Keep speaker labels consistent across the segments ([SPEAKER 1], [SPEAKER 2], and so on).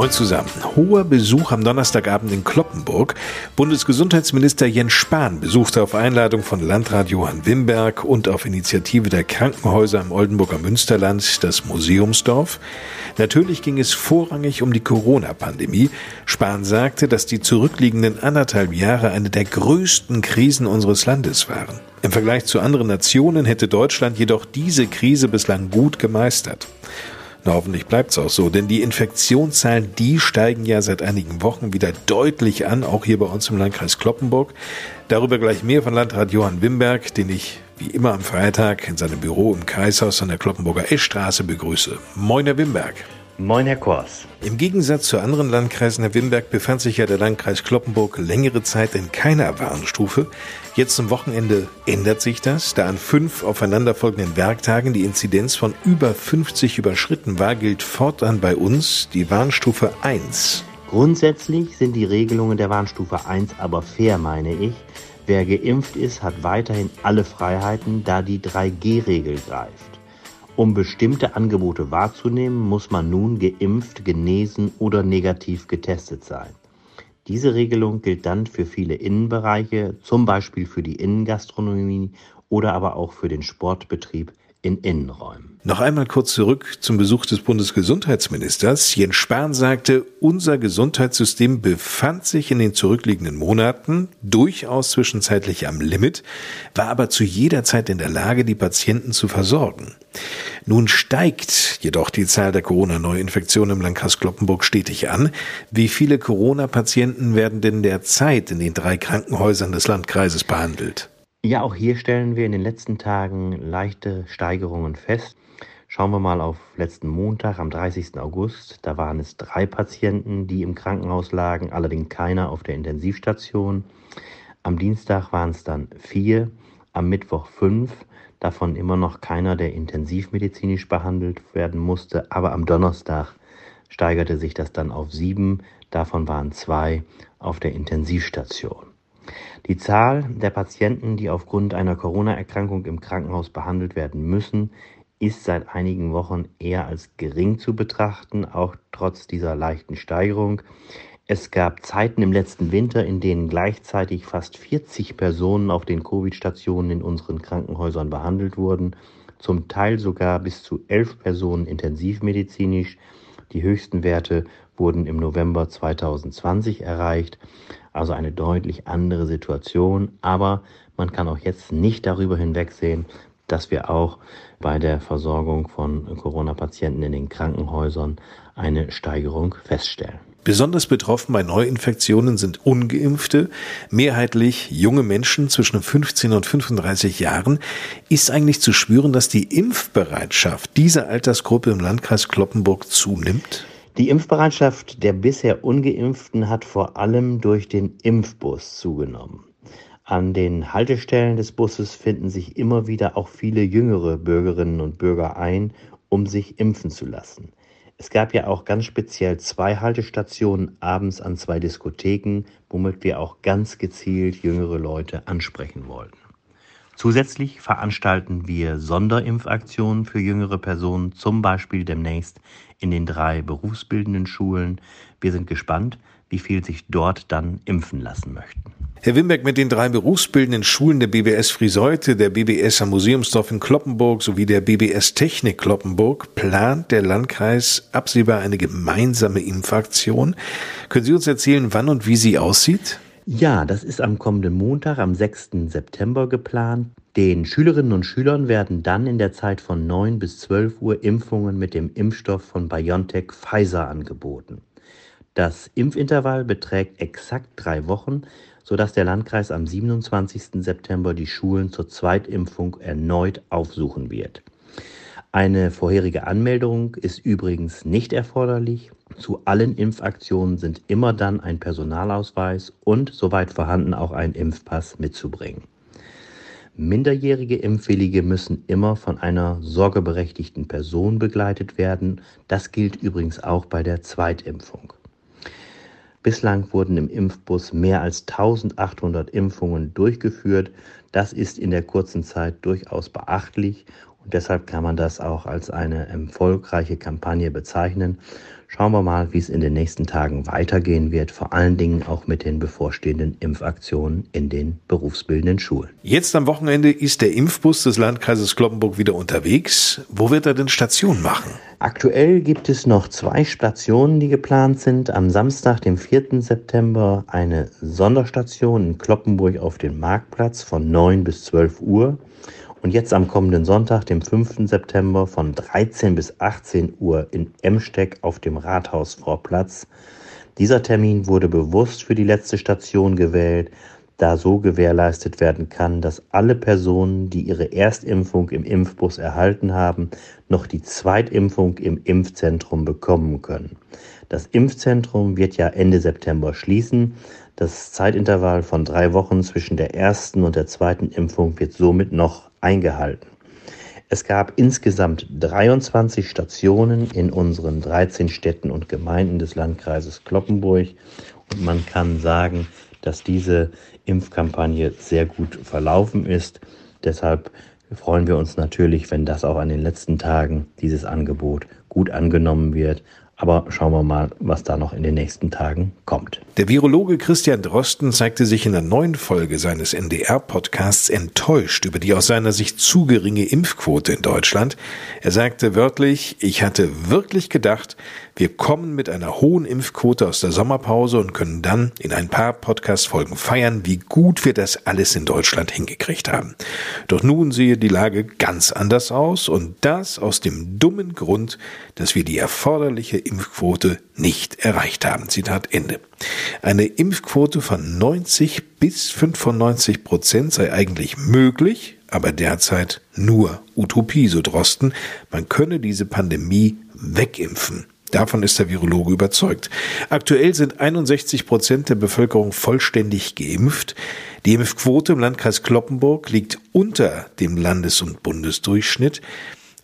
[SPEAKER 1] Moin zusammen. Hoher Besuch am Donnerstagabend in Kloppenburg. Bundesgesundheitsminister Jens Spahn besuchte auf Einladung von Landrat Johann Wimberg und auf Initiative der Krankenhäuser im Oldenburger Münsterland das Museumsdorf. Natürlich ging es vorrangig um die Corona-Pandemie. Spahn sagte, dass die zurückliegenden anderthalb Jahre eine der größten Krisen unseres Landes waren. Im Vergleich zu anderen Nationen hätte Deutschland jedoch diese Krise bislang gut gemeistert. Na, hoffentlich bleibt's auch so, denn die Infektionszahlen, die steigen ja seit einigen Wochen wieder deutlich an, auch hier bei uns im Landkreis Kloppenburg. Darüber gleich mehr von Landrat Johann Wimberg, den ich wie immer am Freitag in seinem Büro im Kreishaus an der Kloppenburger Eschstraße begrüße. Moin, Herr Wimberg.
[SPEAKER 2] Moin, Herr Kors.
[SPEAKER 1] Im Gegensatz zu anderen Landkreisen, Herr Wimberg, befand sich ja der Landkreis Kloppenburg längere Zeit in keiner Warnstufe. Jetzt zum Wochenende ändert sich das. Da an fünf aufeinanderfolgenden Werktagen die Inzidenz von über 50 überschritten war, gilt fortan bei uns die Warnstufe 1.
[SPEAKER 2] Grundsätzlich sind die Regelungen der Warnstufe 1 aber fair, meine ich. Wer geimpft ist, hat weiterhin alle Freiheiten, da die 3G-Regel greift. Um bestimmte Angebote wahrzunehmen, muss man nun geimpft, genesen oder negativ getestet sein. Diese Regelung gilt dann für viele Innenbereiche, zum Beispiel für die Innengastronomie oder aber auch für den Sportbetrieb in Innenräumen.
[SPEAKER 1] Noch einmal kurz zurück zum Besuch des Bundesgesundheitsministers. Jens Spahn sagte, unser Gesundheitssystem befand sich in den zurückliegenden Monaten durchaus zwischenzeitlich am Limit, war aber zu jeder Zeit in der Lage, die Patienten zu versorgen. Nun steigt jedoch die Zahl der Corona-Neuinfektionen im Landkreis Kloppenburg stetig an. Wie viele Corona-Patienten werden denn derzeit in den drei Krankenhäusern des Landkreises behandelt?
[SPEAKER 2] Ja, auch hier stellen wir in den letzten Tagen leichte Steigerungen fest. Schauen wir mal auf letzten Montag, am 30. August. Da waren es drei Patienten, die im Krankenhaus lagen, allerdings keiner auf der Intensivstation. Am Dienstag waren es dann vier, am Mittwoch fünf, davon immer noch keiner, der intensivmedizinisch behandelt werden musste. Aber am Donnerstag steigerte sich das dann auf sieben, davon waren zwei auf der Intensivstation. Die Zahl der Patienten, die aufgrund einer Corona-Erkrankung im Krankenhaus behandelt werden müssen, ist seit einigen Wochen eher als gering zu betrachten, auch trotz dieser leichten Steigerung. Es gab Zeiten im letzten Winter, in denen gleichzeitig fast 40 Personen auf den Covid-Stationen in unseren Krankenhäusern behandelt wurden, zum Teil sogar bis zu elf Personen intensivmedizinisch. Die höchsten Werte wurden im November 2020 erreicht, also eine deutlich andere Situation. Aber man kann auch jetzt nicht darüber hinwegsehen, dass wir auch bei der Versorgung von Corona-Patienten in den Krankenhäusern eine Steigerung feststellen.
[SPEAKER 1] Besonders betroffen bei Neuinfektionen sind ungeimpfte, mehrheitlich junge Menschen zwischen 15 und 35 Jahren. Ist eigentlich zu spüren, dass die Impfbereitschaft dieser Altersgruppe im Landkreis Kloppenburg zunimmt?
[SPEAKER 2] Die Impfbereitschaft der bisher ungeimpften hat vor allem durch den Impfbus zugenommen. An den Haltestellen des Busses finden sich immer wieder auch viele jüngere Bürgerinnen und Bürger ein, um sich impfen zu lassen. Es gab ja auch ganz speziell zwei Haltestationen abends an zwei Diskotheken, womit wir auch ganz gezielt jüngere Leute ansprechen wollten. Zusätzlich veranstalten wir Sonderimpfaktionen für jüngere Personen, zum Beispiel demnächst in den drei berufsbildenden Schulen. Wir sind gespannt, wie viel sich dort dann impfen lassen möchten.
[SPEAKER 1] Herr Wimberg, mit den drei berufsbildenden Schulen der BBS Frieseute, der BBS am Museumsdorf in Kloppenburg sowie der BBS Technik Kloppenburg plant der Landkreis absehbar eine gemeinsame Impfaktion. Können Sie uns erzählen, wann und wie sie aussieht?
[SPEAKER 2] Ja, das ist am kommenden Montag, am 6. September geplant. Den Schülerinnen und Schülern werden dann in der Zeit von 9 bis 12 Uhr Impfungen mit dem Impfstoff von BioNTech Pfizer angeboten. Das Impfintervall beträgt exakt drei Wochen, sodass der Landkreis am 27. September die Schulen zur Zweitimpfung erneut aufsuchen wird. Eine vorherige Anmeldung ist übrigens nicht erforderlich. Zu allen Impfaktionen sind immer dann ein Personalausweis und, soweit vorhanden, auch ein Impfpass mitzubringen. Minderjährige Impfwillige müssen immer von einer sorgeberechtigten Person begleitet werden. Das gilt übrigens auch bei der Zweitimpfung. Bislang wurden im Impfbus mehr als 1800 Impfungen durchgeführt. Das ist in der kurzen Zeit durchaus beachtlich und deshalb kann man das auch als eine erfolgreiche Kampagne bezeichnen. Schauen wir mal, wie es in den nächsten Tagen weitergehen wird, vor allen Dingen auch mit den bevorstehenden Impfaktionen in den berufsbildenden Schulen.
[SPEAKER 1] Jetzt am Wochenende ist der Impfbus des Landkreises Kloppenburg wieder unterwegs. Wo wird er denn Station machen?
[SPEAKER 2] Aktuell gibt es noch zwei Stationen, die geplant sind. Am Samstag, dem 4. September, eine Sonderstation in Kloppenburg auf dem Marktplatz von 9 bis 12 Uhr. Und jetzt am kommenden Sonntag, dem 5. September von 13 bis 18 Uhr in Emsteck auf dem Rathausvorplatz. Dieser Termin wurde bewusst für die letzte Station gewählt, da so gewährleistet werden kann, dass alle Personen, die ihre Erstimpfung im Impfbus erhalten haben, noch die Zweitimpfung im Impfzentrum bekommen können. Das Impfzentrum wird ja Ende September schließen. Das Zeitintervall von drei Wochen zwischen der ersten und der zweiten Impfung wird somit noch eingehalten. Es gab insgesamt 23 Stationen in unseren 13 Städten und Gemeinden des Landkreises Kloppenburg und man kann sagen, dass diese Impfkampagne sehr gut verlaufen ist. Deshalb freuen wir uns natürlich, wenn das auch an den letzten Tagen dieses Angebot gut angenommen wird aber schauen wir mal, was da noch in den nächsten Tagen kommt.
[SPEAKER 1] Der Virologe Christian Drosten zeigte sich in der neuen Folge seines NDR-Podcasts enttäuscht über die aus seiner Sicht zu geringe Impfquote in Deutschland. Er sagte wörtlich, ich hatte wirklich gedacht, wir kommen mit einer hohen Impfquote aus der Sommerpause und können dann in ein paar Podcast-Folgen feiern, wie gut wir das alles in Deutschland hingekriegt haben. Doch nun sehe die Lage ganz anders aus und das aus dem dummen Grund, dass wir die erforderliche Impfquote nicht erreicht haben. Zitat Ende. Eine Impfquote von 90 bis 95 Prozent sei eigentlich möglich, aber derzeit nur Utopie, so Drosten. Man könne diese Pandemie wegimpfen. Davon ist der Virologe überzeugt. Aktuell sind 61 Prozent der Bevölkerung vollständig geimpft. Die Impfquote im Landkreis Kloppenburg liegt unter dem Landes- und Bundesdurchschnitt.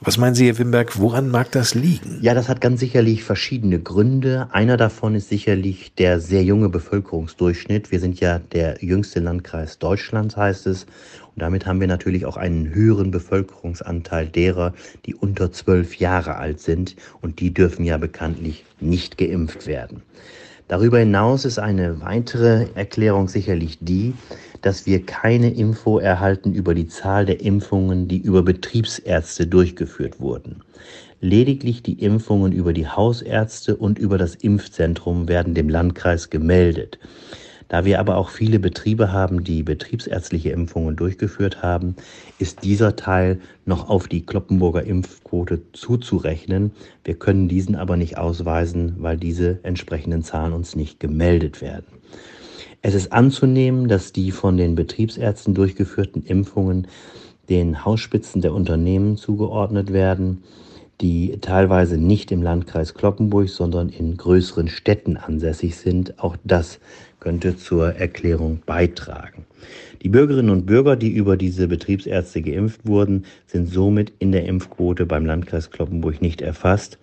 [SPEAKER 1] Was meinen Sie, Herr Wimberg, woran mag das liegen?
[SPEAKER 2] Ja, das hat ganz sicherlich verschiedene Gründe. Einer davon ist sicherlich der sehr junge Bevölkerungsdurchschnitt. Wir sind ja der jüngste Landkreis Deutschlands, heißt es. Und damit haben wir natürlich auch einen höheren Bevölkerungsanteil derer, die unter zwölf Jahre alt sind. Und die dürfen ja bekanntlich nicht geimpft werden. Darüber hinaus ist eine weitere Erklärung sicherlich die, dass wir keine Info erhalten über die Zahl der Impfungen, die über Betriebsärzte durchgeführt wurden. Lediglich die Impfungen über die Hausärzte und über das Impfzentrum werden dem Landkreis gemeldet. Da wir aber auch viele Betriebe haben, die betriebsärztliche Impfungen durchgeführt haben, ist dieser Teil noch auf die Kloppenburger Impfquote zuzurechnen. Wir können diesen aber nicht ausweisen, weil diese entsprechenden Zahlen uns nicht gemeldet werden. Es ist anzunehmen, dass die von den Betriebsärzten durchgeführten Impfungen den Hausspitzen der Unternehmen zugeordnet werden, die teilweise nicht im Landkreis Kloppenburg, sondern in größeren Städten ansässig sind. Auch das könnte zur Erklärung beitragen. Die Bürgerinnen und Bürger, die über diese Betriebsärzte geimpft wurden, sind somit in der Impfquote beim Landkreis Kloppenburg nicht erfasst.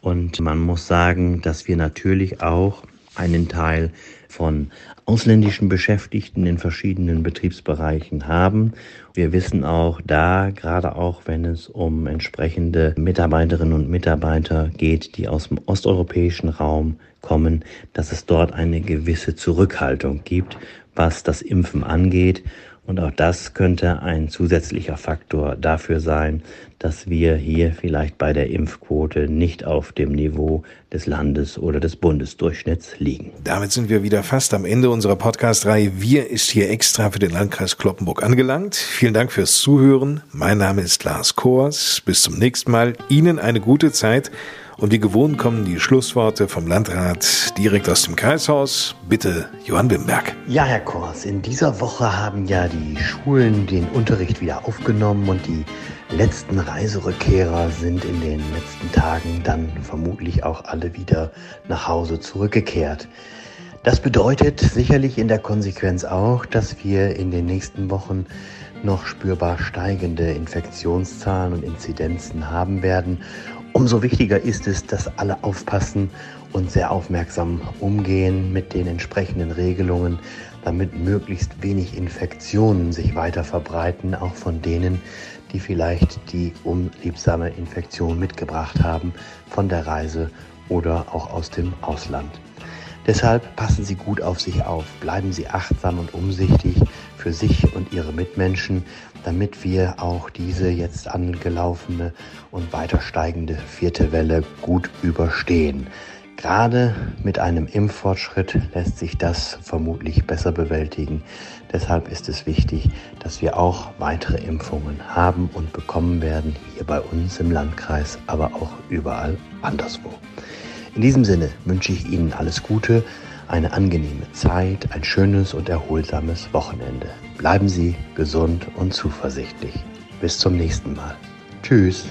[SPEAKER 2] Und man muss sagen, dass wir natürlich auch einen Teil von ausländischen Beschäftigten in verschiedenen Betriebsbereichen haben. Wir wissen auch da, gerade auch wenn es um entsprechende Mitarbeiterinnen und Mitarbeiter geht, die aus dem osteuropäischen Raum kommen, dass es dort eine gewisse Zurückhaltung gibt, was das Impfen angeht. Und auch das könnte ein zusätzlicher Faktor dafür sein, dass wir hier vielleicht bei der Impfquote nicht auf dem Niveau des Landes- oder des Bundesdurchschnitts liegen.
[SPEAKER 1] Damit sind wir wieder fast am Ende unserer Podcast-Reihe. Wir ist hier extra für den Landkreis Kloppenburg angelangt. Vielen Dank fürs Zuhören. Mein Name ist Lars Kors. Bis zum nächsten Mal. Ihnen eine gute Zeit. Und wie gewohnt kommen die Schlussworte vom Landrat direkt aus dem Kreishaus. Bitte, Johann Wimberg.
[SPEAKER 2] Ja, Herr Kors, in dieser Woche haben ja die Schulen den Unterricht wieder aufgenommen und die letzten Reiserückkehrer sind in den letzten Tagen dann vermutlich auch alle wieder nach Hause zurückgekehrt. Das bedeutet sicherlich in der Konsequenz auch, dass wir in den nächsten Wochen noch spürbar steigende Infektionszahlen und Inzidenzen haben werden. Umso wichtiger ist es, dass alle aufpassen und sehr aufmerksam umgehen mit den entsprechenden Regelungen, damit möglichst wenig Infektionen sich weiter verbreiten, auch von denen, die vielleicht die unliebsame Infektion mitgebracht haben von der Reise oder auch aus dem Ausland. Deshalb passen Sie gut auf sich auf, bleiben Sie achtsam und umsichtig für sich und Ihre Mitmenschen, damit wir auch diese jetzt angelaufene und weiter steigende vierte Welle gut überstehen. Gerade mit einem Impffortschritt lässt sich das vermutlich besser bewältigen. Deshalb ist es wichtig, dass wir auch weitere Impfungen haben und bekommen werden, hier bei uns im Landkreis, aber auch überall anderswo. In diesem Sinne wünsche ich Ihnen alles Gute, eine angenehme Zeit, ein schönes und erholsames Wochenende. Bleiben Sie gesund und zuversichtlich. Bis zum nächsten Mal. Tschüss.